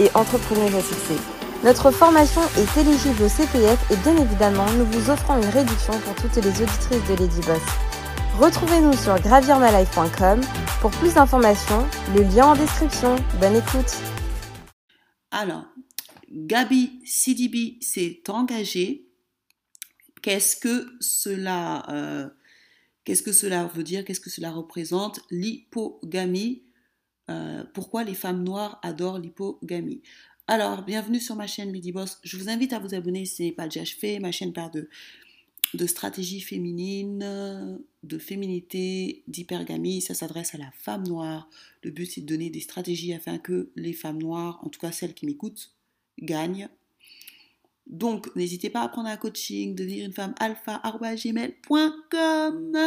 et entrepreneuse à. Notre formation est éligible au CPF et bien évidemment, nous vous offrons une réduction pour toutes les auditrices de Lady Boss. Retrouvez-nous sur gravirmalife.com pour plus d'informations, le lien en description. Bonne écoute. Alors, Gabi CDB s'est engagée. Qu'est-ce que cela, euh, qu'est-ce que cela veut dire? Qu'est-ce que cela représente? L'hypogamie euh, pourquoi les femmes noires adorent l'hypogamie. Alors, bienvenue sur ma chaîne Lady Boss. Je vous invite à vous abonner si ce n'est pas déjà fait. Ma chaîne parle de, de stratégie féminine, de féminité, d'hypergamie. Ça s'adresse à la femme noire. Le but, c'est de donner des stratégies afin que les femmes noires, en tout cas celles qui m'écoutent, gagnent. Donc, n'hésitez pas à prendre un coaching, devenir une femme alpha.gmail.com.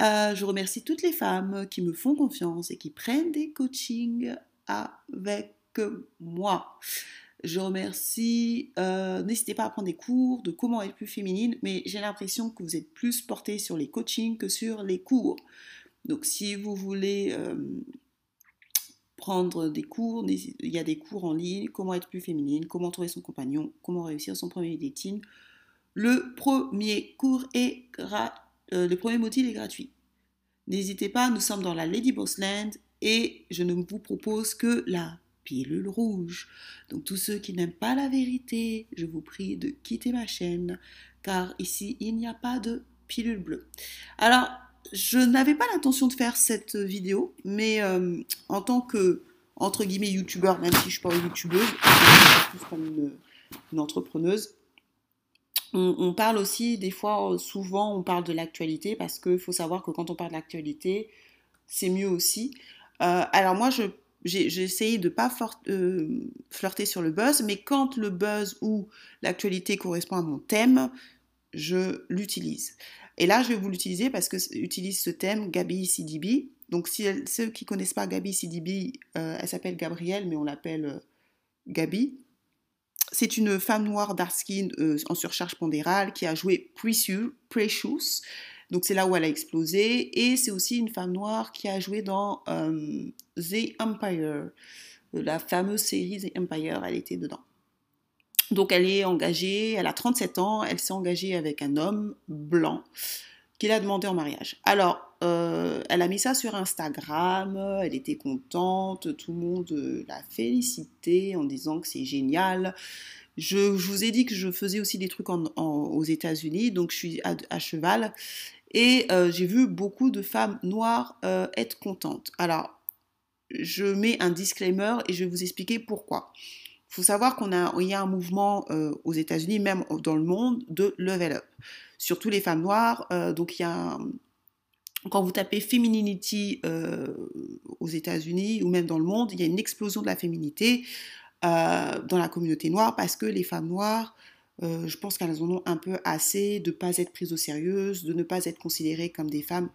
Euh, je remercie toutes les femmes qui me font confiance et qui prennent des coachings avec moi. Je remercie, euh, n'hésitez pas à prendre des cours de comment être plus féminine, mais j'ai l'impression que vous êtes plus porté sur les coachings que sur les cours. Donc si vous voulez euh, prendre des cours, il y a des cours en ligne, comment être plus féminine, comment trouver son compagnon, comment réussir son premier dating. Le premier cours est euh, le premier module est gratuit. N'hésitez pas, nous sommes dans la Lady Boss Land et je ne vous propose que la pilule rouge. Donc tous ceux qui n'aiment pas la vérité, je vous prie de quitter ma chaîne car ici il n'y a pas de pilule bleue. Alors, je n'avais pas l'intention de faire cette vidéo, mais euh, en tant que entre guillemets youtubeur, même si je ne suis pas youtubeuse, je suis comme une entrepreneuse, on, parle aussi, des fois, souvent, on parle de l'actualité parce qu'il faut savoir que quand on parle de l'actualité, c'est mieux aussi. Euh, alors moi, j'ai essayé de ne pas euh, flirter sur le buzz, mais quand le buzz ou l'actualité correspond à mon thème, je l'utilise. Et là, je vais vous l'utiliser parce que utilise ce thème Gabi CDB. Donc, ceux qui connaissent pas Gabi CDB, elle s'appelle Gabrielle, mais on l'appelle Gabi. C'est une femme noire dark euh, en surcharge pondérale qui a joué Precious. Donc c'est là où elle a explosé. Et c'est aussi une femme noire qui a joué dans euh, The Empire, la fameuse série The Empire, elle était dedans. Donc elle est engagée, elle a 37 ans, elle s'est engagée avec un homme blanc qui l'a demandé en mariage. Alors, euh, elle a mis ça sur Instagram, elle était contente, tout le monde l'a félicité en disant que c'est génial. Je, vous ai dit que je faisais aussi des trucs aux États-Unis, donc je suis à, cheval et euh, j'ai vu beaucoup de femmes noires euh, être contentes. Alors, je mets un disclaimer et je vais vous expliquer pourquoi. Faut savoir qu'on a, y a un mouvement aux États-Unis, même dans le monde, de level up surtout les femmes noires. Euh, donc il y a quand vous tapez femininity euh, aux États-Unis ou même dans le monde, il y a une explosion de la féminité euh, dans la communauté noire parce que les femmes noires, je pense qu'elles en ont un peu assez de ne pas être prises au sérieux, de ne pas être considérées comme des femmes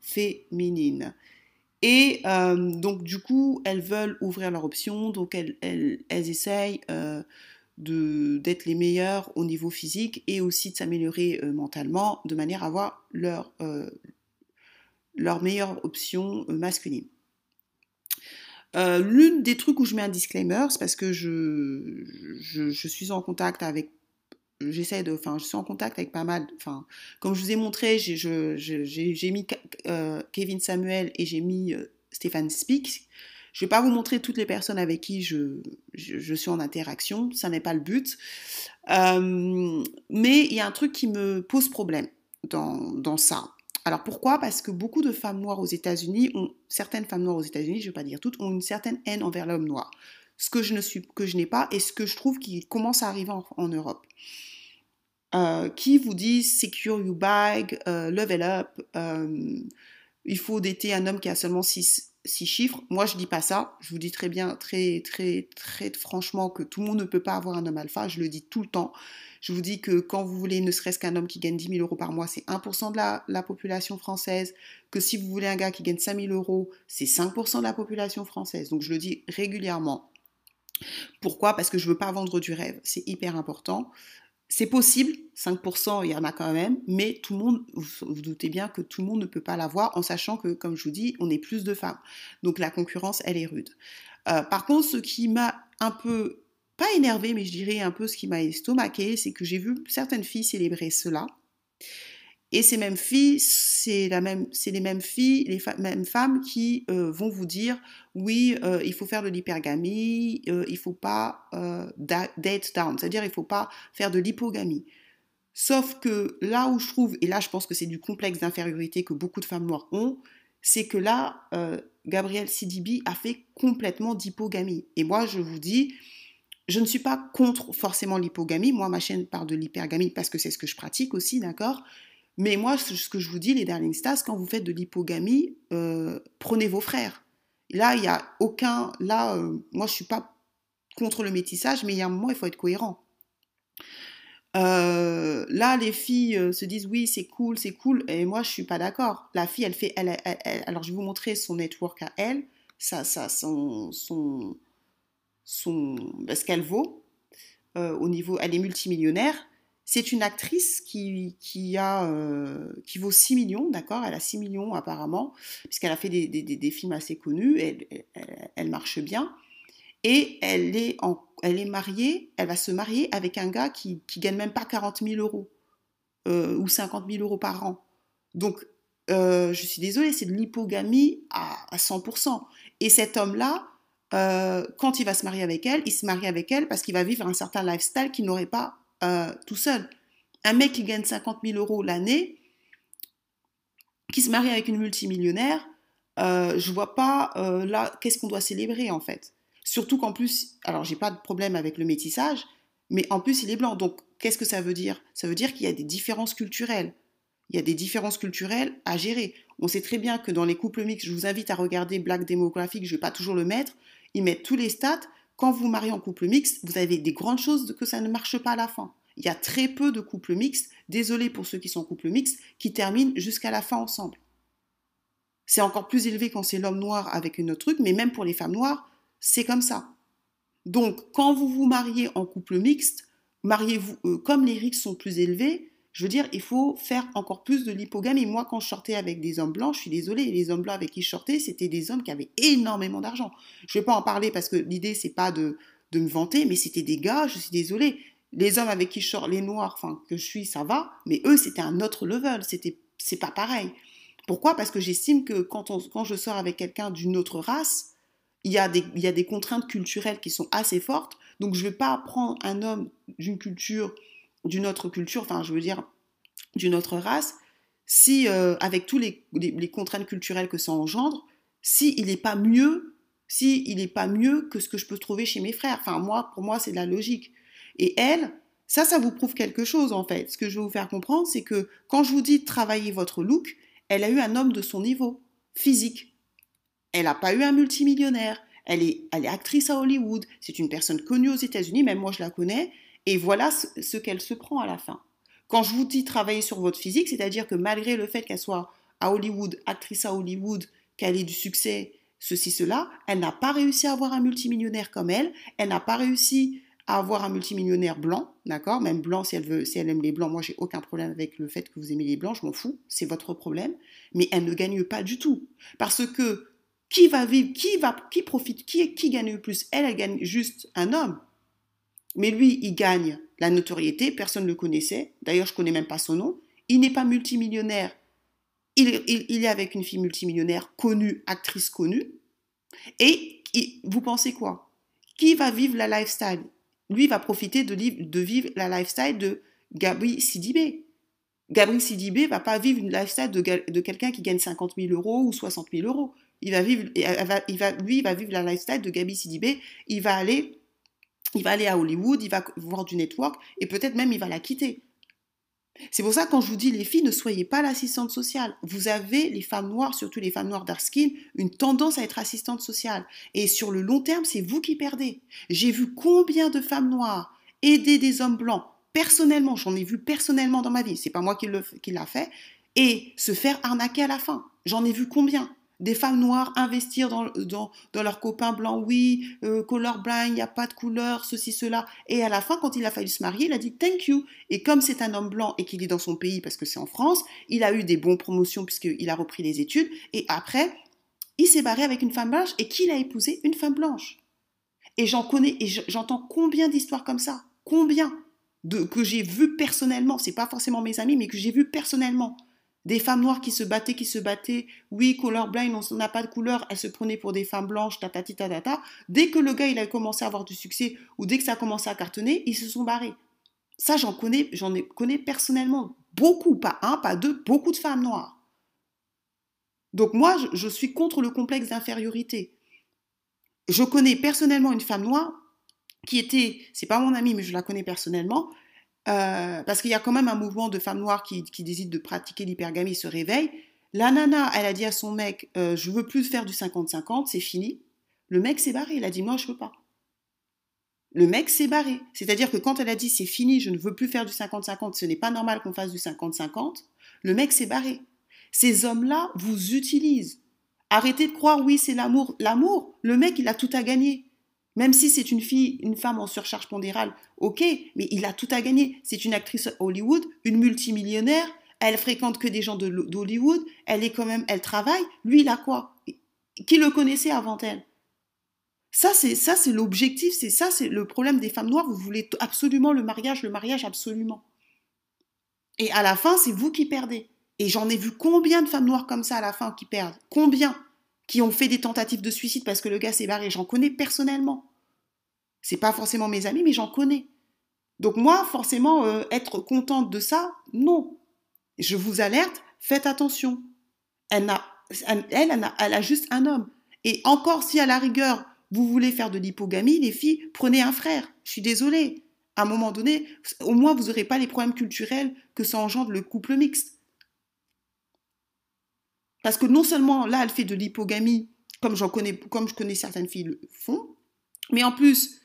féminines. Et donc du coup, elles veulent ouvrir leur option, donc elles, essayent d'être les meilleurs au niveau physique et aussi de s'améliorer euh, mentalement de manière à avoir leur, euh, leur meilleure option euh, masculine. L'une des trucs où je mets un disclaimer, c'est parce que je, je, suis en contact avec j'essaie de, enfin, je suis en contact avec pas mal, enfin, comme je vous ai montré, j'ai mis Kevin Samuel et j'ai mis Stéphane Speak, je ne vais pas vous montrer toutes les personnes avec qui je, suis en interaction, ça n'est pas le but. Euh, mais il y a un truc qui me pose problème dans, ça. Alors pourquoi? Parce que beaucoup de femmes noires aux États-Unis, certaines femmes noires aux États-Unis, je ne vais pas dire toutes, ont une certaine haine envers l'homme noir. Ce que je ne suis, que je n'ai pas et ce que je trouve qui commence à arriver en, Europe. Euh, qui vous disent secure your bag, euh, level up, il faut dater un homme qui a seulement 6 six chiffres. Moi, je dis pas ça. Je vous dis très bien, très, très, très franchement que tout le monde ne peut pas avoir un homme alpha. Je le dis tout le temps. Je vous dis que quand vous voulez ne serait-ce qu'un homme qui gagne 10 000 euros par mois, c'est 1% de la, la, population française. Que si vous voulez un gars qui gagne 5 000 euros, c'est 5% de la population française. Donc je le dis régulièrement. Pourquoi? Parce que je veux pas vendre du rêve. C'est hyper important. C'est possible, 5%, il y en a quand même, mais tout le monde, vous, vous doutez bien que tout le monde ne peut pas l'avoir en sachant que, comme je vous dis, on est plus de femmes. Donc la concurrence, elle est rude. Euh, par contre, ce qui m'a un peu, pas énervé, mais je dirais un peu ce qui m'a estomaqué, c'est que j'ai vu certaines filles célébrer cela. Et ces mêmes filles, c'est les mêmes filles, les mêmes femmes qui euh, vont vous dire oui, euh, il faut faire de l'hypergamie, euh, il faut pas euh, date down, c'est-à-dire il faut pas faire de l'hypogamie. Sauf que là où je trouve, et là je pense que c'est du complexe d'infériorité que beaucoup de femmes noires ont, c'est que là, Gabrielle Sidibi a fait complètement d'hypogamie. Et moi, je vous dis, je ne suis pas contre forcément l'hypogamie. Moi, ma chaîne parle de l'hypergamie parce que c'est ce que je pratique aussi, d'accord? Mais moi, ce que je vous dis, les Darling Stars, quand vous faites de l'hypogamie, euh, prenez vos frères. Là, il n'y a aucun. Là, euh, moi, je ne suis pas contre le métissage, mais il y a un moment, il faut être cohérent. Euh, là, les filles se disent oui, c'est cool, c'est cool, et moi, je suis pas d'accord. La fille, elle fait. Alors, je vais vous montrer son network à elle, ça, ça, son. son, son ce qu'elle vaut. Au niveau, elle est multimillionnaire. C'est une actrice qui, qui, a, euh, qui vaut 6 millions, d'accord? Elle a 6 millions apparemment, puisqu'elle a fait des, des, films assez connus, elle, elle, marche bien. Et elle est, en, elle est mariée, elle va se marier avec un gars qui, qui gagne même pas 40 000 euros euh, ou 50 000 euros par an. Donc, euh, je suis désolée, c'est de l'hypogamie à, à 100%. Et cet homme-là, quand il va se marier avec elle, il se marie avec elle parce qu'il va vivre un certain lifestyle qu'il n'aurait pas euh, tout seul. Un mec qui gagne 50 000 euros l'année, qui se marie avec une multimillionnaire, euh, je vois pas euh, là qu'est-ce qu'on doit célébrer en fait. Surtout qu'en plus, alors j'ai pas de problème avec le métissage, mais en plus il est blanc. Donc qu'est-ce que ça veut dire? Ça veut dire qu'il y a des différences culturelles. Il y a des différences culturelles à gérer. On sait très bien que dans les couples mixtes, je vous invite à regarder Black Demographic, je vais pas toujours le mettre, ils mettent tous les stats quand vous mariez en couple mixte, vous avez des grandes choses que ça ne marche pas à la fin. Il y a très peu de couples mixtes, désolé pour ceux qui sont en couple mixte, qui terminent jusqu'à la fin ensemble. C'est encore plus élevé quand c'est l'homme noir avec une autre truc, mais même pour les femmes noires, c'est comme ça. Donc, quand vous vous mariez en couple mixte, mariez-vous, euh, comme les risques sont plus élevés, je veux dire, il faut faire encore plus de l'hypogamie. Moi, quand je sortais avec des hommes blancs, je suis désolée, les hommes blancs avec qui je sortais, c'était des hommes qui avaient énormément d'argent. Je ne vais pas en parler parce que l'idée, c'est pas de, me vanter, mais c'était des gars, je suis désolée. Les hommes avec qui je sors, les noirs, enfin, que je suis, ça va, mais eux, c'était un autre level, c'était, c'est pas pareil. Pourquoi? Parce que j'estime que quand, on, quand je sors avec quelqu'un d'une autre race, il y, a des, il y a des contraintes culturelles qui sont assez fortes, donc je ne vais pas prendre un homme d'une culture d'une autre culture, enfin je veux dire d'une autre race, si euh, avec tous les, contraintes culturelles que ça engendre, si il n'est pas mieux, si il n'est pas mieux que ce que je peux trouver chez mes frères. Enfin moi, pour moi, c'est de la logique. Et elle, ça, ça vous prouve quelque chose en fait. Ce que je veux vous faire comprendre, c'est que quand je vous dis travailler votre look, elle a eu un homme de son niveau physique. Elle n'a pas eu un multimillionnaire. Elle est, elle est actrice à Hollywood. C'est une personne connue aux États-Unis, même moi je la connais. Et voilà ce, qu'elle se prend à la fin. Quand je vous dis travailler sur votre physique, c'est-à-dire que malgré le fait qu'elle soit à Hollywood, actrice à Hollywood, qu'elle ait du succès, ceci, cela, elle n'a pas réussi à avoir un multimillionnaire comme elle, elle n'a pas réussi à avoir un multimillionnaire blanc, d'accord? Même blanc, si elle, veut, si elle aime les blancs, moi j'ai aucun problème avec le fait que vous aimez les blancs, je m'en fous, c'est votre problème, mais elle ne gagne pas du tout. Parce que qui va vivre, qui va, qui profite, qui, qui gagne le plus? Elle, elle gagne juste un homme. Mais lui, il gagne la notoriété, personne ne le connaissait, d'ailleurs je ne connais même pas son nom, il n'est pas multimillionnaire, il, est avec une fille multimillionnaire connue, actrice connue, et vous pensez quoi? Qui va vivre la lifestyle? Lui va profiter de, vivre la lifestyle de Gabri Sidibé. Gabri Sidibé va pas vivre une lifestyle de, quelqu'un qui gagne 50 000 euros ou 60 000 euros. Il va vivre, il va, lui, il va vivre la lifestyle de Gabi Sidibé. Il va aller il va aller à Hollywood, il va voir du network et peut-être même il va la quitter. C'est pour ça quand je vous dis les filles, ne soyez pas l'assistante sociale. Vous avez les femmes noires, surtout les femmes noires dark skin, une tendance à être assistante sociale. Et sur le long terme, c'est vous qui perdez. J'ai vu combien de femmes noires aider des hommes blancs personnellement, j'en ai vu personnellement dans ma vie, c'est pas moi qui l'a fait, et se faire arnaquer à la fin. J'en ai vu combien? Des femmes noires investir dans, dans, leurs copains blancs, oui, euh, blind, il n'y a pas de couleur, ceci, cela. Et à la fin, quand il a fallu se marier, il a dit thank you. Et comme c'est un homme blanc et qu'il est dans son pays parce que c'est en France, il a eu des bonnes promotions puisqu'il a repris les études. Et après, il s'est barré avec une femme blanche et qu'il a épousé une femme blanche. Et j'en connais, et j'entends combien d'histoires comme ça? Combien? De, que j'ai vu personnellement, c'est pas forcément mes amis, mais que j'ai vu personnellement. Des femmes noires qui se battaient, qui se battaient. Oui, colorblind, on n'a pas de couleur. Elles se prenaient pour des femmes blanches, tatati tatata. Dès que le gars, il a commencé à avoir du succès, ou dès que ça a commencé à cartonner, ils se sont barrés. Ça, j'en connais, j'en connais personnellement beaucoup, pas un, pas deux, beaucoup de femmes noires. Donc moi, je, suis contre le complexe d'infériorité. Je connais personnellement une femme noire qui était, c'est pas mon amie, mais je la connais personnellement, euh, parce qu'il y a quand même un mouvement de femmes noires qui, décident de pratiquer l'hypergamie, se réveillent. La nana, elle a dit à son mec, euh, je veux plus faire du 50-50, c'est fini. Le mec s'est barré, il a dit, moi, je veux pas. Le mec s'est barré. C'est-à-dire que quand elle a dit, c'est fini, je ne veux plus faire du 50-50, ce n'est pas normal qu'on fasse du 50-50, le mec s'est barré. Ces hommes-là vous utilisent. Arrêtez de croire, oui, c'est l'amour. L'amour, le mec, il a tout à gagner. Même si c'est une fille, une femme en surcharge pondérale, ok, mais il a tout à gagner. C'est une actrice Hollywood, une multimillionnaire, elle fréquente que des gens d'Hollywood, elle est quand même, elle travaille. Lui, il a quoi? Qui le connaissait avant elle? Ça, c'est ça, c'est l'objectif, c'est ça, c'est le problème des femmes noires. Vous voulez absolument le mariage, le mariage absolument. Et à la fin, c'est vous qui perdez. Et j'en ai vu combien de femmes noires comme ça à la fin qui perdent? Combien? Qui ont fait des tentatives de suicide parce que le gars s'est barré? J'en connais personnellement. C'est pas forcément mes amis, mais j'en connais. Donc moi, forcément, euh, être contente de ça, non. Je vous alerte, faites attention. Elle, a, elle, elle, a, juste un homme. Et encore si à la rigueur, vous voulez faire de l'hypogamie, les filles, prenez un frère. Je suis désolée. À un moment donné, au moins, vous n'aurez pas les problèmes culturels que ça engendre le couple mixte. Parce que non seulement là, elle fait de l'hypogamie, comme, connais, comme je connais certaines filles le font, mais en plus,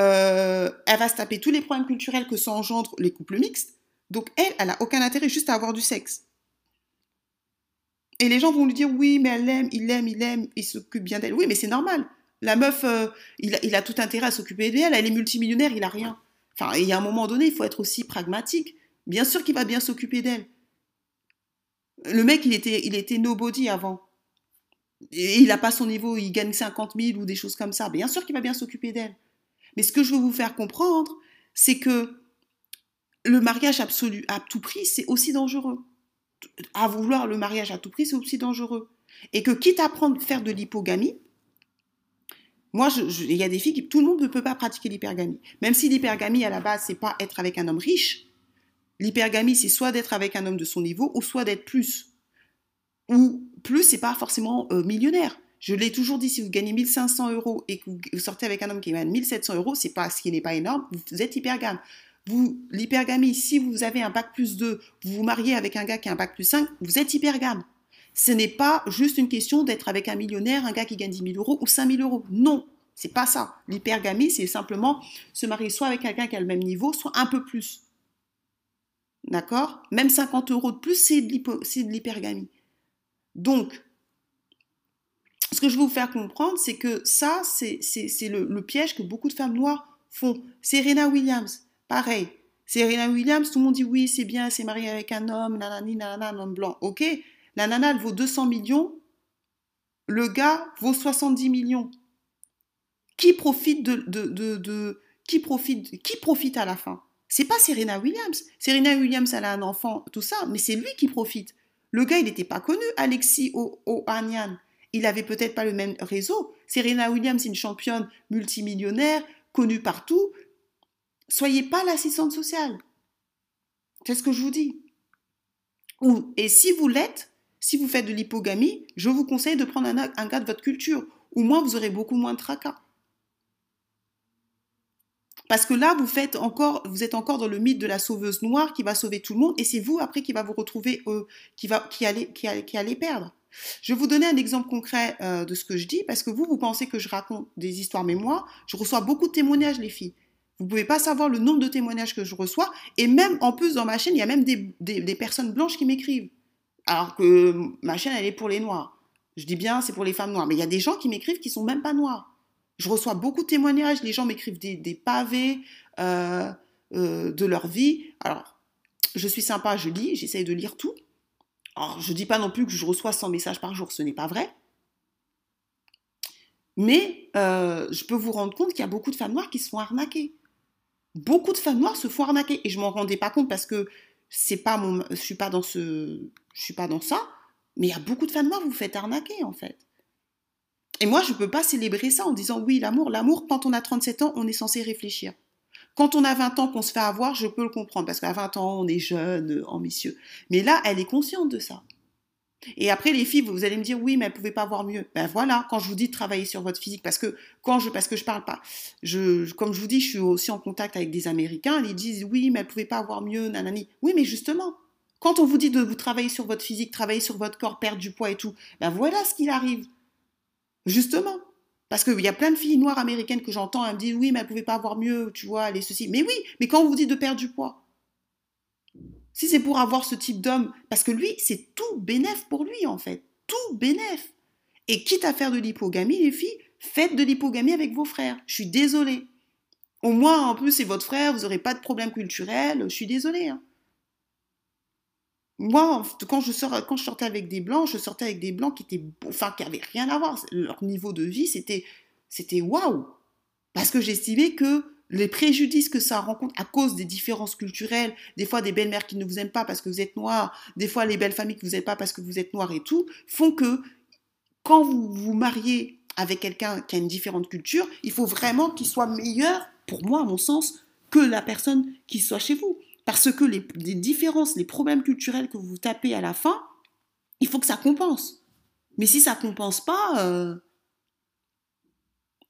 euh, elle va se taper tous les problèmes culturels que ça engendre les couples mixtes. Donc elle, elle n'a aucun intérêt juste à avoir du sexe. Et les gens vont lui dire oui, mais elle l'aime, il l'aime, il l'aime, il s'occupe bien d'elle. Oui, mais c'est normal. La meuf, euh, il, a, il, a, tout intérêt à s'occuper d'elle. Elle est multimillionnaire, il a rien. Enfin, il y a un moment donné, il faut être aussi pragmatique. Bien sûr qu'il va bien s'occuper d'elle. Le mec, il était, il était nobody avant. Et il n'a pas son niveau, il gagne 50 000 ou des choses comme ça. Bien sûr qu'il va bien s'occuper d'elle. Mais ce que je veux vous faire comprendre, c'est que le mariage absolu à tout prix, c'est aussi dangereux. À vouloir le mariage à tout prix, c'est aussi dangereux. Et que quitte à prendre, faire de l'hypogamie, moi, il y a des filles qui, tout le monde ne peut pas pratiquer l'hypergamie. Même si l'hypergamie, à la base, c'est pas être avec un homme riche. L'hypergamie, c'est soit d'être avec un homme de son niveau, ou soit d'être plus. Ou plus, c'est pas forcément euh, millionnaire. Je l'ai toujours dit, si vous gagnez 1500 euros et que vous sortez avec un homme qui gagne 1700 euros, c'est pas ce qui n'est pas énorme, vous êtes hypergame. Vous, l'hypergamie, si vous avez un bac plus 2, vous vous mariez avec un gars qui a un bac plus 5, vous êtes hypergame. Ce n'est pas juste une question d'être avec un millionnaire, un gars qui gagne 10 000 euros ou 5 000 euros. Non, c'est pas ça. L'hypergamie, c'est simplement se marier soit avec quelqu'un qui a le même niveau, soit un peu plus. D'accord? Même 50 euros de plus, c'est de l'hypergamie. Donc, ce que je veux vous faire comprendre, c'est que ça, c'est le, piège que beaucoup de femmes noires font. Serena Williams, pareil. Serena Williams, tout le monde dit oui, c'est bien, c'est marié avec un homme, nanani, nanana, un homme blanc. Ok, la nana, elle vaut 200 millions, le gars vaut 70 millions. Qui profite de, de, de, qui profite, qui profite à la fin? C'est pas Serena Williams. Serena Williams, elle a un enfant, tout ça, mais c'est lui qui profite. Le gars, il n'était pas connu, Alexis Ohanian il avait peut-être pas le même réseau. Serena Williams, une championne multimillionnaire, connue partout. Soyez pas l'assistante sociale. C'est ce que je vous dis. Et si vous l'êtes, si vous faites de l'hypogamie, je vous conseille de prendre un, gars de votre culture. Au moins, vous aurez beaucoup moins de tracas. Parce que là, vous faites encore, vous êtes encore dans le mythe de la sauveuse noire qui va sauver tout le monde, et c'est vous après qui va vous retrouver, euh, qui va, qui allez perdre. Je vais vous donner un exemple concret euh, de ce que je dis, parce que vous, vous pensez que je raconte des histoires, mais moi, je reçois beaucoup de témoignages, les filles. Vous pouvez pas savoir le nombre de témoignages que je reçois, et même en plus dans ma chaîne, il y a même des, des, personnes blanches qui m'écrivent, alors que ma chaîne, elle est pour les noirs. Je dis bien, c'est pour les femmes noires, mais il y a des gens qui m'écrivent qui sont même pas noirs. Je reçois beaucoup de témoignages, les gens m'écrivent des, des, pavés euh, euh, de leur vie. Alors, je suis sympa, je lis, j'essaye de lire tout. Alors, je ne dis pas non plus que je reçois 100 messages par jour, ce n'est pas vrai. Mais euh, je peux vous rendre compte qu'il y a beaucoup de femmes noires qui se font arnaquer. Beaucoup de femmes noires se font arnaquer. Et je m'en rendais pas compte parce que c'est pas mon, je suis suis pas dans ça. Mais il y a beaucoup de femmes noires, vous vous faites arnaquer en fait. Et moi, je ne peux pas célébrer ça en disant oui, l'amour. L'amour, quand on a 37 ans, on est censé réfléchir. Quand on a 20 ans qu'on se fait avoir, je peux le comprendre, parce qu'à 20 ans, on est jeune, ambitieux. Mais là, elle est consciente de ça. Et après, les filles, vous allez me dire, oui, mais elle ne pouvait pas avoir mieux. Ben voilà, quand je vous dis de travailler sur votre physique, parce que quand je, parce que je parle pas, je, comme je vous dis, je suis aussi en contact avec des Américains, ils disent, oui, mais elle ne pouvait pas avoir mieux, nanani. Oui, mais justement, quand on vous dit de vous travailler sur votre physique, travailler sur votre corps, perdre du poids et tout, ben voilà ce qu'il arrive. Justement. Parce qu'il y a plein de filles noires américaines que j'entends, elles me disent oui, mais elles ne pouvaient pas avoir mieux, tu vois, les ceci. Mais oui, mais quand on vous dit de perdre du poids, si c'est pour avoir ce type d'homme, parce que lui, c'est tout bénéf pour lui, en fait. Tout bénéf. Et quitte à faire de l'hypogamie, les filles, faites de l'hypogamie avec vos frères. Je suis désolée. Au moins, en plus, c'est votre frère, vous n'aurez pas de problème culturel. Je suis désolée. Hein. Moi, quand je, sortais avec des blancs, je sortais avec des blancs qui étaient, enfin, qui avaient rien à voir. Leur niveau de vie, c'était, c'était waouh. Parce que j'estimais que les préjudices que ça rencontre à cause des différences culturelles, des fois des belles-mères qui ne vous aiment pas parce que vous êtes noir, des fois les belles familles qui vous aiment pas parce que vous êtes noir et tout, font que quand vous vous mariez avec quelqu'un qui a une différente culture, il faut vraiment qu'il soit meilleur, pour moi, à mon sens, que la personne qui soit chez vous. Parce que les, différences, les problèmes culturels que vous tapez à la fin, il faut que ça compense. Mais si ça compense pas, euh,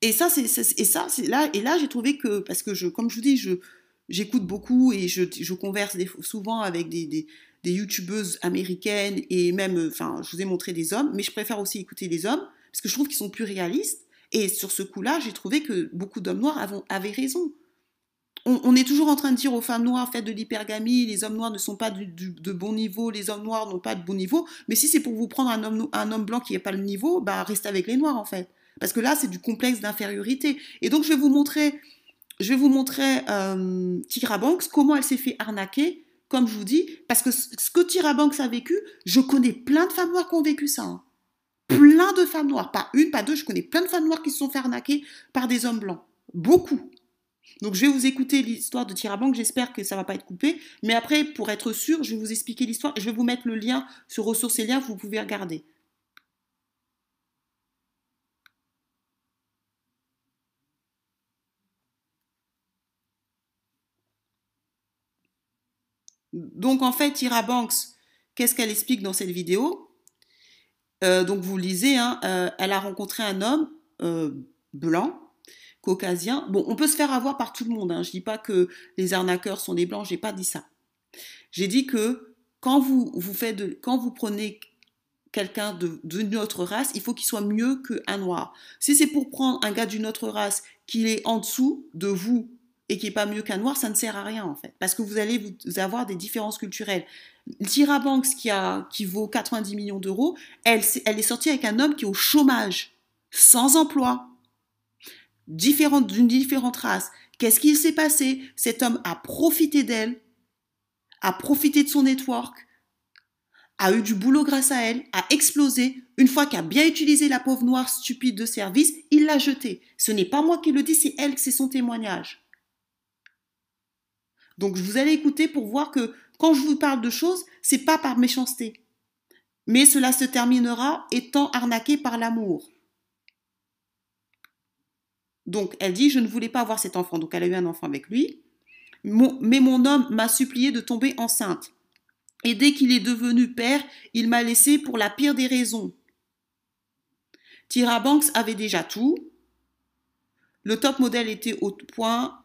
et ça, c'est et ça, c'est là et là j'ai trouvé que parce que je, comme je vous dis, je j'écoute beaucoup et je, je converse souvent avec des, des, des youtubeuses américaines et même, enfin, je vous ai montré des hommes, mais je préfère aussi écouter les hommes parce que je trouve qu'ils sont plus réalistes. Et sur ce coup-là, j'ai trouvé que beaucoup d'hommes noirs avaient raison on, est toujours en train de dire aux femmes noires, faites de l'hypergamie, les hommes noirs ne sont pas de bon niveau, les hommes noirs n'ont pas de bon niveau. Mais si c'est pour vous prendre un homme, un homme blanc qui n'a pas le niveau, bah restez avec les noirs en fait. Parce que là, c'est du complexe d'infériorité. Et donc, je vais vous montrer, je vais vous montrer euh, Banks, comment elle s'est fait arnaquer, comme je vous dis, parce que ce que Tyra Banks a vécu, je connais plein de femmes noires qui ont vécu ça. Hein. Plein de femmes noires, pas une, pas deux, je connais plein de femmes noires qui se sont fait arnaquer par des hommes blancs. Beaucoup. Donc je vais vous écouter l'histoire de Tirabank, j'espère que ça va pas être coupé. Mais après, pour être sûr, je vais vous expliquer l'histoire. Je vais vous mettre le lien sur ressources et liens, vous pouvez regarder. Donc en fait, Tyra Banks, qu'est-ce qu'elle explique dans cette vidéo? Euh, Donc vous lisez, hein, euh, elle a rencontré un homme euh, blanc caucasien. Bon, on peut se faire avoir par tout le monde. Hein. Je dis pas que les arnaqueurs sont des blancs. J'ai pas dit ça. J'ai dit que quand vous vous faites, quand vous prenez quelqu'un d'une autre race, il faut qu'il soit mieux qu'un noir. Si c'est pour prendre un gars d'une autre race qui est en dessous de vous et qui est pas mieux qu'un noir, ça ne sert à rien en fait, parce que vous allez avoir des différences culturelles. Tyra Banks qui a qui vaut 90 millions d'euros, elle, elle est sortie avec un homme qui est au chômage, sans emploi, d'une différente race. Qu'est-ce qui s'est passé? Cet homme a profité d'elle, a profité de son network, a eu du boulot grâce à elle, a explosé. Une fois qu'il a bien utilisé la pauvre noire stupide de service, il l'a jetée. Ce n'est pas moi qui le dis, c'est elle, c'est son témoignage. Donc vous allez écouter pour voir que quand je vous parle de choses, c'est pas par méchanceté. Mais cela se terminera étant arnaqué par l'amour. Donc elle dit, je ne voulais pas avoir cet enfant. Donc elle a eu un enfant avec lui. mais mon homme m'a supplié de tomber enceinte. Et dès qu'il est devenu père, il m'a laissé pour la pire des raisons. Tyra Banks avait déjà tout. Le top modèle était au point.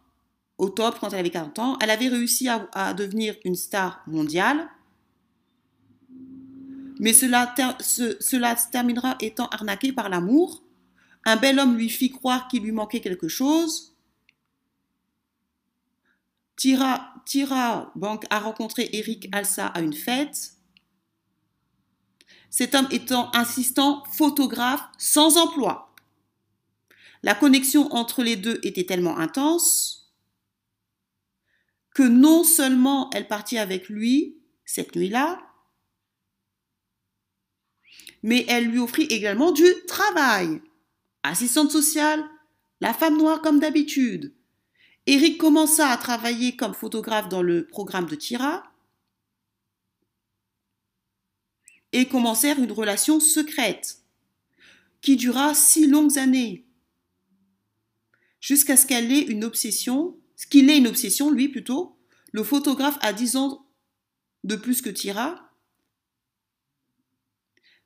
au top quand elle avait 40 ans. Elle avait réussi à, devenir une star mondiale. Mais cela, terminera étant arnaqué par l'amour. Un bel homme lui fit croire qu'il lui manquait quelque chose. Tira, Bank a rencontré Eric Alsa à une fête. Cet homme étant assistant photographe sans emploi. La connexion entre les deux était tellement intense que non seulement elle partit avec lui cette nuit-là, mais elle lui offrit également du travail. Assistante sociale, la femme noire comme d'habitude. Eric commença à travailler comme photographe dans le programme de Tira et commencèrent une relation secrète qui dura six longues années jusqu'à ce qu'elle ait une obsession, qu'il ait une obsession, lui plutôt. Le photographe a dix ans de plus que Tira.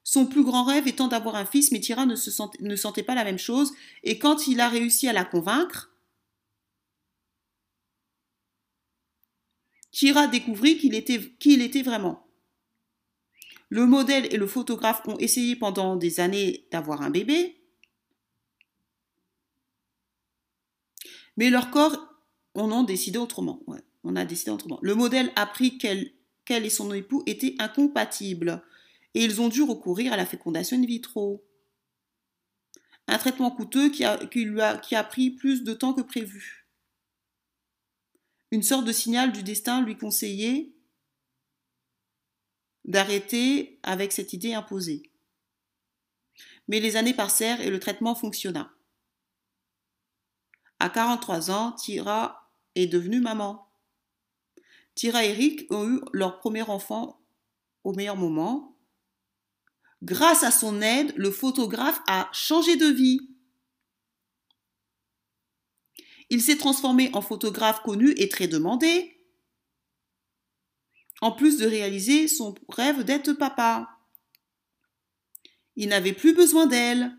Son plus grand rêve étant d'avoir un fils, mais Tira ne, se sentait, pas la même chose. Et quand il a réussi à la convaincre, Tira découvrit qu'il qui il était vraiment. Le modèle et le photographe ont essayé pendant des années d'avoir un bébé, Mais leur corps, on a décidé autrement. on a décidé autrement. Le modèle a appris qu'elle et son époux étaient incompatibles et ils ont dû recourir à la fécondation in vitro. Un traitement coûteux qui a, pris plus de temps que prévu. Une sorte de signal du destin lui conseillait d'arrêter avec cette idée imposée. Mais les années passèrent et le traitement fonctionna. À 43 ans, Tira est devenue maman. Tira et Eric ont eu leur premier enfant au meilleur moment. Grâce à son aide, le photographe a changé de vie. Il s'est transformé en photographe connu et très demandé, en plus de réaliser son rêve d'être papa. Il n'avait plus besoin d'elle.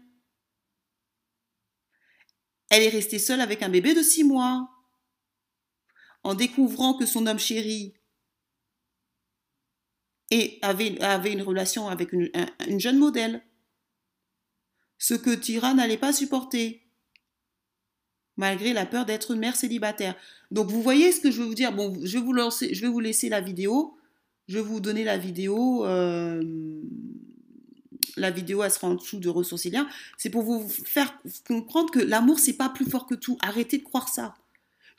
Elle est restée seule avec un bébé de six mois. En découvrant que son homme chéri et avait, une relation avec une, jeune modèle. Ce que Tira n'allait pas supporter, malgré la peur d'être une mère célibataire. Donc vous voyez ce que je veux vous dire? Je vais vous, laisser la vidéo. Je vais vous donner la vidéo. Euh, la vidéo elle sera en dessous de ressources c'est pour vous faire comprendre que l'amour c'est pas plus fort que tout. Arrêtez de croire ça.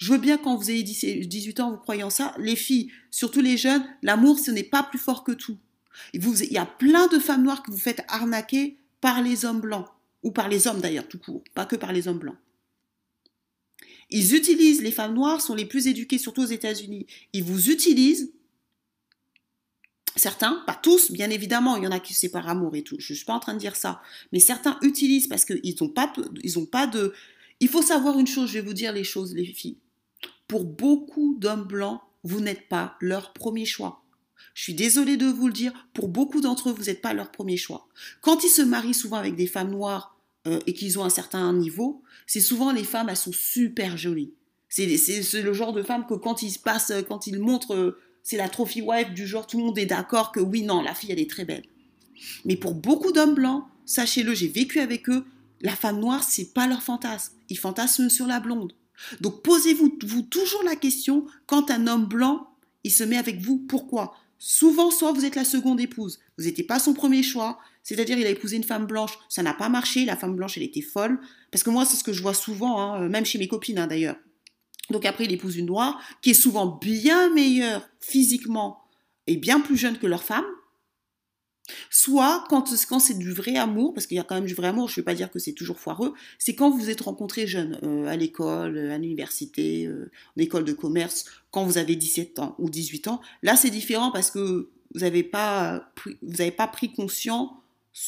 Je veux bien quand vous avez 18 ans, vous croyez en ça. Les filles, surtout les jeunes, l'amour ce n'est pas plus fort que tout. il y a plein de femmes noires que vous faites arnaquer par les hommes blancs, ou par les hommes d'ailleurs tout court, pas que par les hommes blancs. Ils utilisent, les femmes noires sont les plus éduquées, surtout aux États-Unis. Ils vous utilisent Certains, pas tous, bien évidemment, il y en a qui c'est par amour et tout. Je ne suis pas en train de dire ça. Mais certains utilisent parce qu'ils n'ont pas, de. Il faut savoir une chose, je vais vous dire les choses, les filles. Pour beaucoup d'hommes blancs, vous n'êtes pas leur premier choix. Je suis désolée de vous le dire, pour beaucoup d'entre eux, vous n'êtes pas leur premier choix. Quand ils se marient souvent avec des femmes noires euh, et qu'ils ont un certain niveau, c'est souvent les femmes, elles sont super jolies. C'est le genre de femmes que quand ils passent, quand ils montrent euh, c'est la trophy wife du genre tout le monde est d'accord que oui, non, la fille, elle est très belle. Mais pour beaucoup d'hommes blancs, sachez-le, j'ai vécu avec eux, la femme noire, c'est pas leur fantasme. Ils fantasment sur la blonde. Donc posez-vous vous toujours la question quand un homme blanc, il se met avec vous, pourquoi? Souvent, soit vous êtes la seconde épouse, vous n'étiez pas son premier choix, c'est-à-dire il a épousé une femme blanche, ça n'a pas marché, la femme blanche, elle était folle, parce que moi, c'est ce que je vois souvent, hein, même chez mes copines hein, d'ailleurs. Donc après, il épouse une noire qui est souvent bien meilleure physiquement et bien plus jeune que leur femme. Soit quand, c'est du vrai amour, parce qu'il y a quand même du vrai amour, je ne vais pas dire que c'est toujours foireux, c'est quand vous vous êtes rencontrés jeunes, euh, à l'école, à l'université, euh, en école de commerce, quand vous avez 17 ans ou 18 ans. Là, c'est différent parce que vous n'avez pas, pas pris conscience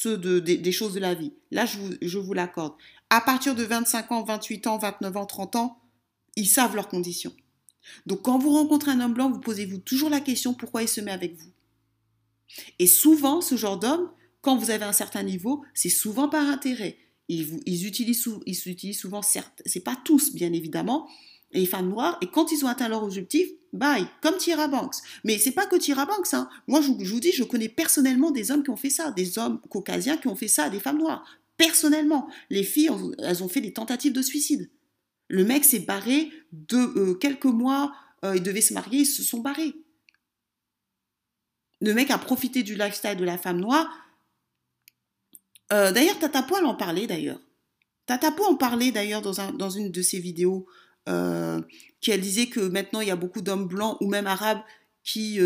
de, des choses de la vie. Là, je vous, je vous l'accorde. À partir de 25 ans, 28 ans, 29 ans, 30 ans, ils savent leurs conditions. Donc quand vous rencontrez un homme blanc, vous posez-vous toujours la question pourquoi il se met avec vous? Et souvent, ce genre d'homme, quand vous avez un certain niveau, c'est souvent par intérêt. Ils, utilisent, ils utilisent souvent, certes, c'est pas tous bien évidemment, les femmes noires, et quand ils ont atteint leur objectif, bye, comme Tyra Banks. Mais c'est pas que Tyra Banks, hein. Moi, je, je, vous dis, je connais personnellement des hommes qui ont fait ça, des hommes caucasiens qui ont fait ça à des femmes noires. Personnellement, les filles, elles ont fait des tentatives de suicide. Le mec s'est barré de euh, quelques mois, euh, il devait se marier, ils se sont barrés. Le mec a profité du lifestyle de la femme noire. Euh, d'ailleurs, Tata Poil en parlait d'ailleurs. Tata Poil en parlait d'ailleurs dans, dans, une de ses vidéos, euh, qui disait que maintenant il y a beaucoup d'hommes blancs ou même arabes qui,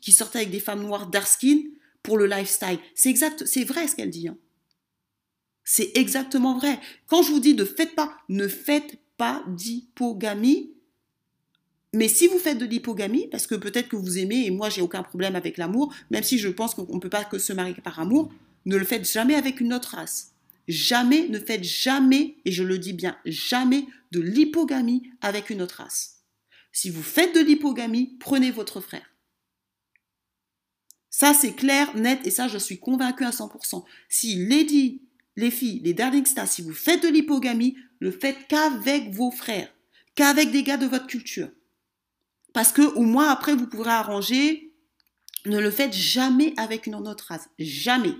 qui sortent avec des femmes noires dark skin pour le lifestyle. C'est exact, c'est vrai ce qu'elle dit. Hein. C'est exactement vrai. Quand je vous dis ne faites pas, ne faites pas d'hypogamie, mais si vous faites de l'hypogamie, parce que peut-être que vous aimez, et moi j'ai aucun problème avec l'amour, même si je pense qu'on ne peut pas que se marier par amour, ne le faites jamais avec une autre race. Jamais, ne faites jamais, et je le dis bien, jamais de l'hypogamie avec une autre race. Si vous faites de l'hypogamie, prenez votre frère. Ça, c'est clair, net, et ça, je suis convaincue à 100%. Si Lady, les filles, les darling stars, si vous faites de l'hypogamie, le faites qu'avec vos frères, qu'avec des gars de votre culture. Parce que au moins après, vous pourrez arranger. Ne le faites jamais avec une autre race. Jamais.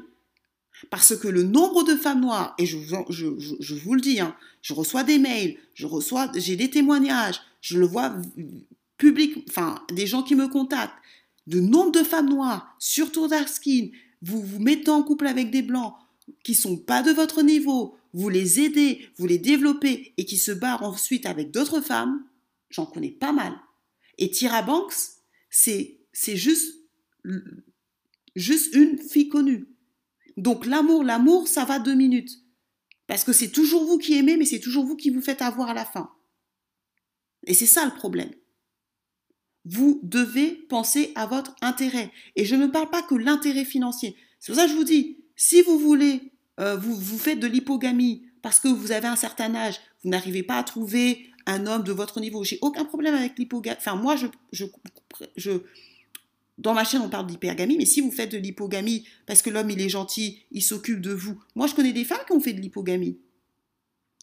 Parce que le nombre de femmes noires, et je, vous le dis, hein, je reçois des mails, je reçois, j'ai des témoignages, je le vois public, enfin, des gens qui me contactent, de nombre de femmes noires, surtout dark skin, vous vous mettez en couple avec des blancs qui sont pas de votre niveau, vous les aidez, vous les développez et qui se barrent ensuite avec d'autres femmes, j'en connais pas mal. Et Tyra Banks, c'est juste, juste une fille connue. Donc l'amour, l'amour, ça va deux minutes. Parce que c'est toujours vous qui aimez, mais c'est toujours vous qui vous faites avoir à la fin. Et c'est ça le problème. Vous devez penser à votre intérêt. Et je ne parle pas que l'intérêt financier. C'est pour ça que je vous dis, si vous voulez, euh, vous, vous faites de l'hypogamie parce que vous avez un certain âge, vous n'arrivez pas à trouver un homme de votre niveau. J'ai aucun problème avec l'hypogamie. Enfin, moi, je, je, je, dans ma chaîne, on parle d'hypergamie, mais si vous faites de l'hypogamie parce que l'homme, il est gentil, il s'occupe de vous. Moi, je connais des femmes qui ont fait de l'hypogamie.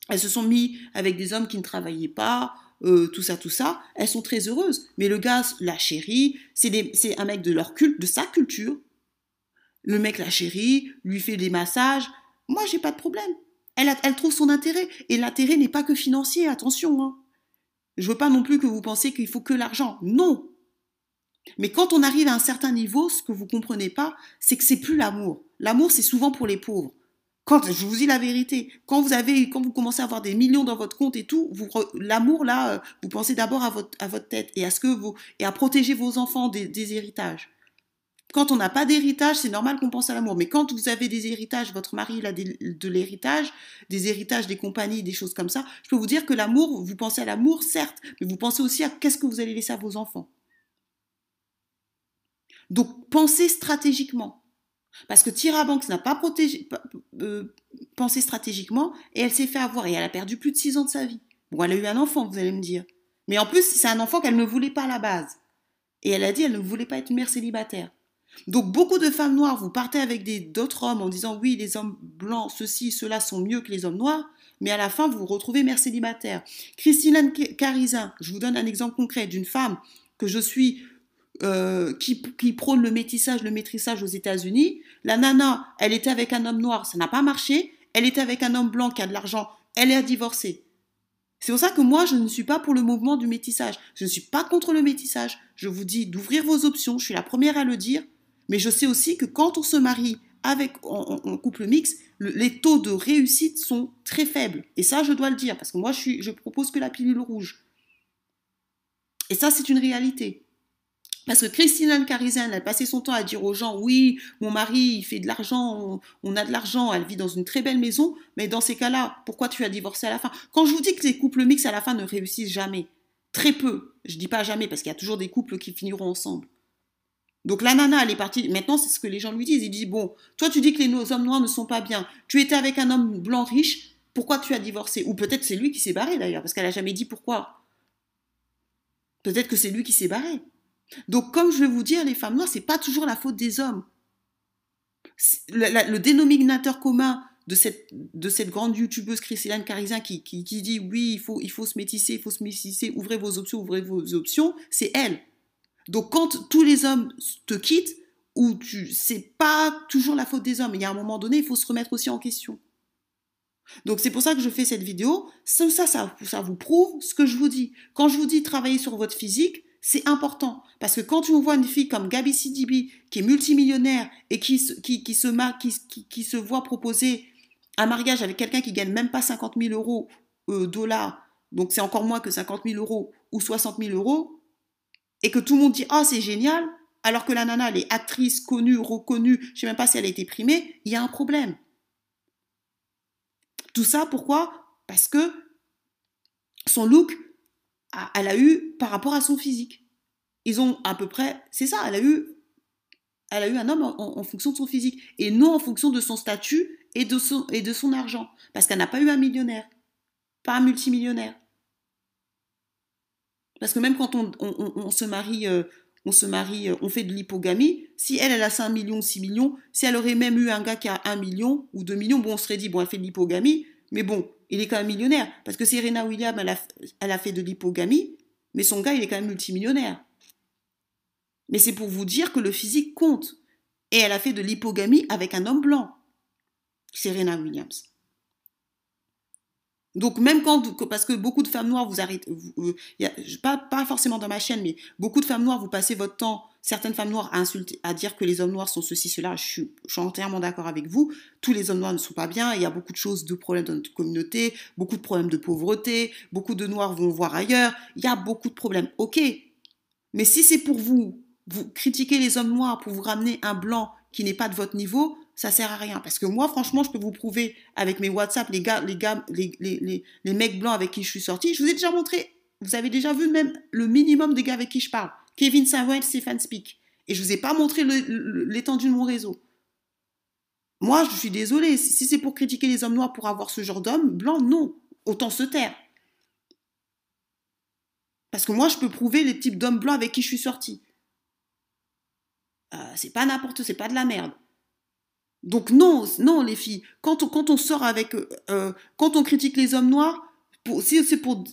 Elles se sont mis avec des hommes qui ne travaillaient pas, euh, tout ça, tout ça. Elles sont très heureuses. Mais le gars la chérie, c'est un mec de leur culte, de sa culture. Le mec la chérie, lui fait des massages. Moi, j'ai pas de problème. Elle, trouve son intérêt. Et l'intérêt n'est pas que financier, attention. Hein. Je veux pas non plus que vous pensiez qu'il faut que l'argent. Non. Mais quand on arrive à un certain niveau, ce que vous comprenez pas, c'est que c'est plus l'amour. L'amour, c'est souvent pour les pauvres. Quand, je vous dis la vérité, quand vous avez, quand vous commencez à avoir des millions dans votre compte et tout, l'amour là, euh, vous pensez d'abord à votre, tête et à protéger vos enfants des héritages. Quand on n'a pas d'héritage, c'est normal qu'on pense à l'amour. Mais quand vous avez des héritages, votre mari a de l'héritage, des héritages des compagnies, des choses comme ça, je peux vous dire que l'amour, vous pensez à l'amour, certes, mais vous pensez aussi à qu'est-ce que vous allez laisser à vos enfants. Donc pensez stratégiquement. Parce que Tyra Banks n'a pas protégé, euh, pensé stratégiquement et elle s'est fait avoir et elle a perdu plus de 6 ans de sa vie. Bon, elle a eu un enfant, vous allez me dire. Mais en plus, c'est un enfant qu'elle ne voulait pas à la base. Et elle a dit qu'elle ne voulait pas être une mère célibataire. Donc beaucoup de femmes noires, vous partez avec d'autres hommes en disant oui, les hommes blancs, ceux-ci, ceux-là sont mieux que les hommes noirs, mais à la fin, vous vous retrouvez mère célibataire. Christine Carizin, je vous donne un exemple concret d'une femme que je suis, euh, qui, qui, prône le métissage, le maîtrissage aux États-Unis. La nana, elle était avec un homme noir, ça n'a pas marché. Elle était avec un homme blanc qui a de l'argent, elle est divorcée. C'est pour ça que moi, je ne suis pas pour le mouvement du métissage. Je ne suis pas contre le métissage. Je vous dis d'ouvrir vos options. Je suis la première à le dire. Mais je sais aussi que quand on se marie avec en, couple mixte, les taux de réussite sont très faibles. Et ça, je dois le dire, parce que moi, je, propose que la pilule rouge. Et ça, c'est une réalité. Parce que Christine Anne elle passé son temps à dire aux gens, oui, mon mari, il fait de l'argent, on, a de l'argent, elle vit dans une très belle maison, mais dans ces cas-là, pourquoi tu as divorcé à la fin? Quand je vous dis que les couples mixtes à la fin ne réussissent jamais, très peu, je dis pas jamais, parce qu'il y a toujours des couples qui finiront ensemble. Donc la nana, elle est partie. Maintenant, c'est ce que les gens lui disent. Ils disent Bon, toi, tu dis que les hommes noirs ne sont pas bien. Tu étais avec un homme blanc riche. Pourquoi tu as divorcé? Ou peut-être c'est lui qui s'est barré d'ailleurs, parce qu'elle n'a jamais dit pourquoi. Peut-être que c'est lui qui s'est barré. Donc, comme je vais vous dire, les femmes noires, c'est pas toujours la faute des hommes. Le, dénominateur commun de cette, de cette grande youtubeuse Christine Carizin qui, dit oui, il faut, il faut se métisser, il faut se métisser, ouvrez vos options, ouvrez vos options, c'est elle. Donc quand tous les hommes te quittent, ou tu, c'est pas toujours la faute des hommes, il y a un moment donné, il faut se remettre aussi en question. Donc c'est pour ça que je fais cette vidéo. Ça, ça, ça, vous prouve ce que je vous dis. Quand je vous dis travailler sur votre physique, c'est important. Parce que quand on voit une fille comme Gabi Sidibi, qui est multimillionnaire et qui, qui, se, qui, se voit proposer un mariage avec quelqu'un qui gagne même pas 50 000 euros euh, dollars, donc c'est encore moins que 50 000 euros ou 60 000 euros, et que tout le monde dit Ah, c'est génial, alors que la nana, elle est actrice, connue, reconnue, je sais même pas si elle a été primée, il y a un problème. Tout ça, pourquoi? Parce que son look, elle a eu par rapport à son physique. Ils ont à peu près, c'est ça, elle a eu, elle a eu un homme en, fonction de son physique et non en fonction de son statut et de son argent. Parce qu'elle n'a pas eu un millionnaire, pas un multimillionnaire. Parce que même quand on, se marie, euh, euh, on fait de l'hypogamie, si elle, a 5 millions, 6 millions, si elle aurait même eu un gars qui a 1 million ou 2 millions, bon, on serait dit, bon, elle fait de l'hypogamie, mais bon, il est quand même millionnaire. Parce que Serena Williams, a, elle a fait de l'hypogamie, mais son gars, il est quand même multimillionnaire. Mais c'est pour vous dire que le physique compte. Et elle a fait de l'hypogamie avec un homme blanc, Serena Williams. Donc même quand, parce que beaucoup de femmes noires, vous arrêtez, euh, pas, pas forcément dans ma chaîne, mais beaucoup de femmes noires, vous passez votre temps, certaines femmes noires, à insulter, à dire que les hommes noirs sont ceci, cela, je suis, je suis entièrement d'accord avec vous, tous les hommes noirs ne sont pas bien, il y a beaucoup de choses, de problèmes dans notre communauté, beaucoup de problèmes de pauvreté, beaucoup de noirs vont voir ailleurs, il y a beaucoup de problèmes, ok, mais si c'est pour vous, vous critiquer les hommes noirs pour vous ramener un blanc qui n'est pas de votre niveau, ça sert à rien. Parce que moi, franchement, je peux vous prouver avec mes WhatsApp, les gars, les gars, les, les, les, mecs blancs avec qui je suis sortie, je vous ai déjà montré, vous avez déjà vu même le minimum des gars avec qui je parle. Kevin Samuel, Stéphane Speak. Et je vous ai pas montré l'étendue de mon réseau. Moi, je suis désolée. Si c'est pour critiquer les hommes noirs pour avoir ce genre d'hommes, blancs, non. Autant se taire. Parce que moi, je peux prouver les types d'hommes blancs avec qui je suis sortie. Euh, c'est pas n'importe, c'est pas de la merde. Donc non, non les filles, quand on, sort avec, euh, euh, quand on critique les hommes noirs, pour, si c'est pour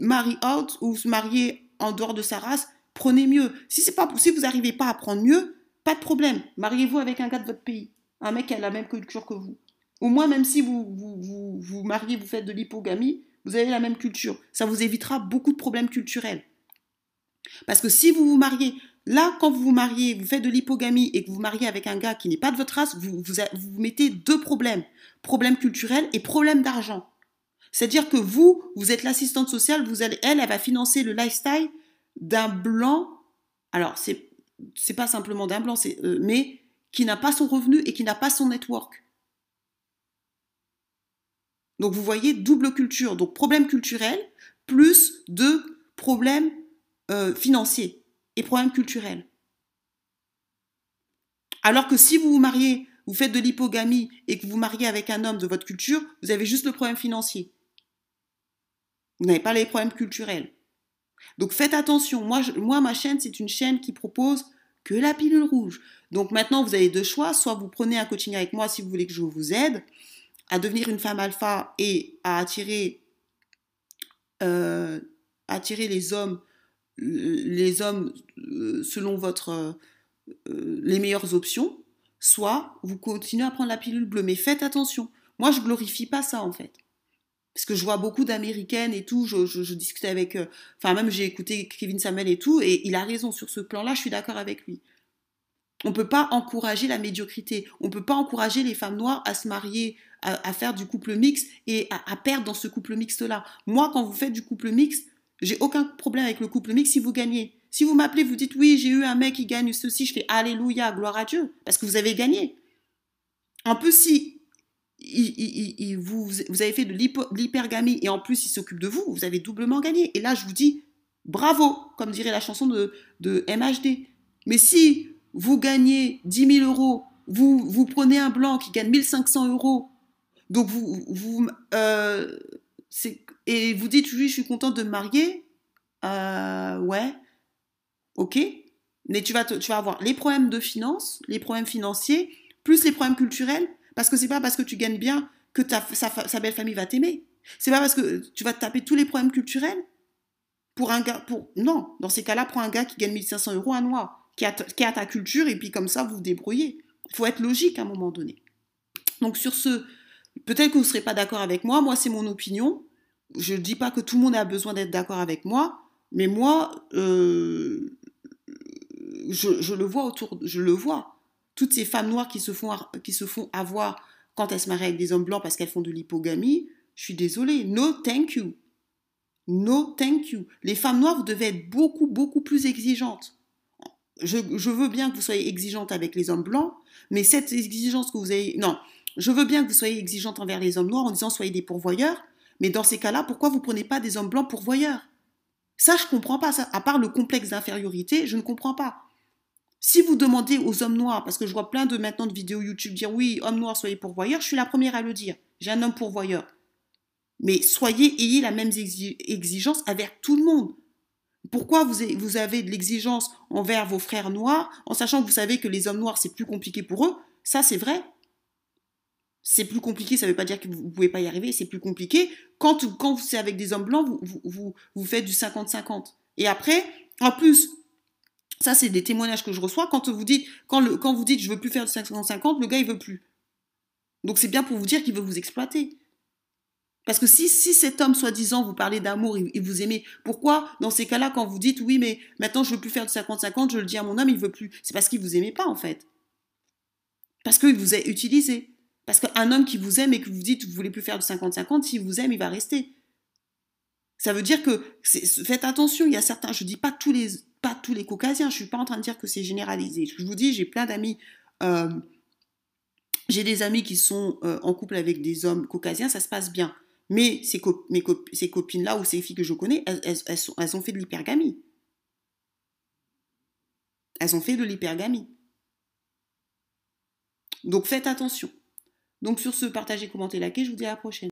marry out ou se marier en dehors de sa race, prenez mieux. Si c'est pas, si vous n'arrivez pas à prendre mieux, pas de problème. Mariez-vous avec un gars de votre pays, un mec qui a la même culture que vous. Au moins, même si vous vous, vous, vous mariez, vous faites de l'hypogamie, vous avez la même culture. Ça vous évitera beaucoup de problèmes culturels. Parce que si vous vous mariez Là, quand vous vous mariez, vous faites de l'hypogamie et que vous vous mariez avec un gars qui n'est pas de votre race, vous, vous, mettez deux problèmes. Problème culturel et problème d'argent. C'est-à-dire que vous, vous êtes l'assistante sociale, vous elle, elle va financer le lifestyle d'un blanc. Alors, c'est, c'est pas simplement d'un blanc, euh, mais qui n'a pas son revenu et qui n'a pas son network. Donc, vous voyez, double culture. Donc, problème culturel plus deux problèmes euh, financiers et problèmes culturels. Alors que si vous vous mariez, vous faites de l'hypogamie et que vous mariez avec un homme de votre culture, vous avez juste le problème financier. Vous n'avez pas les problèmes culturels. Donc faites attention. Moi, moi ma chaîne, c'est une chaîne qui propose que la pilule rouge. Donc maintenant, vous avez deux choix. Soit vous prenez un coaching avec moi si vous voulez que je vous aide à devenir une femme alpha et à attirer, euh, attirer les hommes les hommes euh, selon votre euh, euh, les meilleures options, soit vous continuez à prendre la pilule bleue. Mais faites attention. Moi, je glorifie pas ça en fait. Parce que je vois beaucoup d'américaines et tout, je, je, discutais avec, enfin même j'ai écouté Kevin Samuel et tout, et il a raison sur ce plan-là, je suis d'accord avec lui. On ne peut pas encourager la médiocrité, on ne peut pas encourager les femmes noires à se marier, à, faire du couple mixte et à, à perdre dans ce couple mixte-là. Moi, quand vous faites du couple mixte, j'ai aucun problème avec le couple mixte si vous gagnez. Si vous m'appelez, vous dites oui, j'ai eu un mec qui gagne ceci, je fais Alléluia, gloire à Dieu, parce que vous avez gagné. En plus, si vous, vous, avez fait de l'hypergamie et en plus il s'occupe de vous, vous avez doublement gagné. Et là, je vous dis bravo, comme dirait la chanson de, MHD. Mais si vous gagnez 10 000 euros, vous, vous prenez un blanc qui gagne 1500 euros, donc vous, vous euh, et vous dites, oui, je suis contente de me marier. Euh, ouais, ok. Mais tu vas, tu vas avoir les problèmes de finances, les problèmes financiers, plus les problèmes culturels, parce que c'est pas parce que tu gagnes bien que ta, sa, belle famille va t'aimer. C'est pas parce que tu vas te taper tous les problèmes culturels pour un gars. Pour... Non, dans ces cas-là, prends un gars qui gagne 1500 euros, un noir, qui a, qui a ta culture, et puis comme ça, vous vous débrouillez. Il faut être logique à un moment donné. Donc sur ce, peut-être que vous ne serez pas d'accord avec moi, moi c'est mon opinion. Je ne dis pas que tout le monde a besoin d'être d'accord avec moi, mais moi, euh, je, le vois autour, je le vois. Toutes ces femmes noires qui se font, qui se font avoir quand elles se marient avec des hommes blancs parce qu'elles font de l'hypogamie, je suis désolée. No thank you. No thank you. Les femmes noires, vous devez être beaucoup, beaucoup plus exigeantes. Je, je, veux bien que vous soyez exigeante avec les hommes blancs, mais cette exigence que vous avez... Non, je veux bien que vous soyez exigeante envers les hommes noirs en disant soyez des pourvoyeurs, mais dans ces cas-là, pourquoi vous prenez pas des hommes blancs pourvoyeurs? Ça, je comprends pas. À part le complexe d'infériorité, je ne comprends pas. Si vous demandez aux hommes noirs, parce que je vois plein de maintenant de vidéos YouTube dire oui, hommes noirs, soyez pourvoyeurs, je suis la première à le dire. J'ai un homme pourvoyeur. Mais soyez, ayez la même exigence avec tout le monde. Pourquoi vous avez de l'exigence envers vos frères noirs, en sachant que vous savez que les hommes noirs, c'est plus compliqué pour eux? Ça, c'est vrai. C'est plus compliqué, ça ne veut pas dire que vous ne pouvez pas y arriver, c'est plus compliqué. Quand, quand c'est avec des hommes blancs, vous, faites du 50-50. Et après, en plus, ça, c'est des témoignages que je reçois. Quand vous dites, quand, le, quand vous dites je veux plus faire du 50-50, le gars, il veut plus. Donc c'est bien pour vous dire qu'il veut vous exploiter. Parce que si, cet homme, soi-disant, vous parlez d'amour et, vous aimez, pourquoi, dans ces cas-là, quand vous dites, oui, mais maintenant je veux plus faire du 50-50, je le dis à mon homme, il veut plus. C'est parce qu'il vous aimait pas, en fait. Parce qu'il vous a utilisé. Parce qu'un homme qui vous aime et que vous dites, vous voulez plus faire du 50-50, s'il vous aime, il va rester. Ça veut dire que, faites attention, il y a certains, je dis pas tous les, pas tous les caucasiens, je suis pas en train de dire que c'est généralisé. Je vous dis, j'ai plein d'amis, euh, j'ai des amis qui sont euh, en couple avec des hommes caucasiens, ça se passe bien. Mais ces, copines-là ou ces filles que je connais, elles ont fait de l'hypergamie. Elles ont fait de l'hypergamie. Donc faites attention. Donc sur ce, partagez, commentez, likez, je vous dis à la prochaine.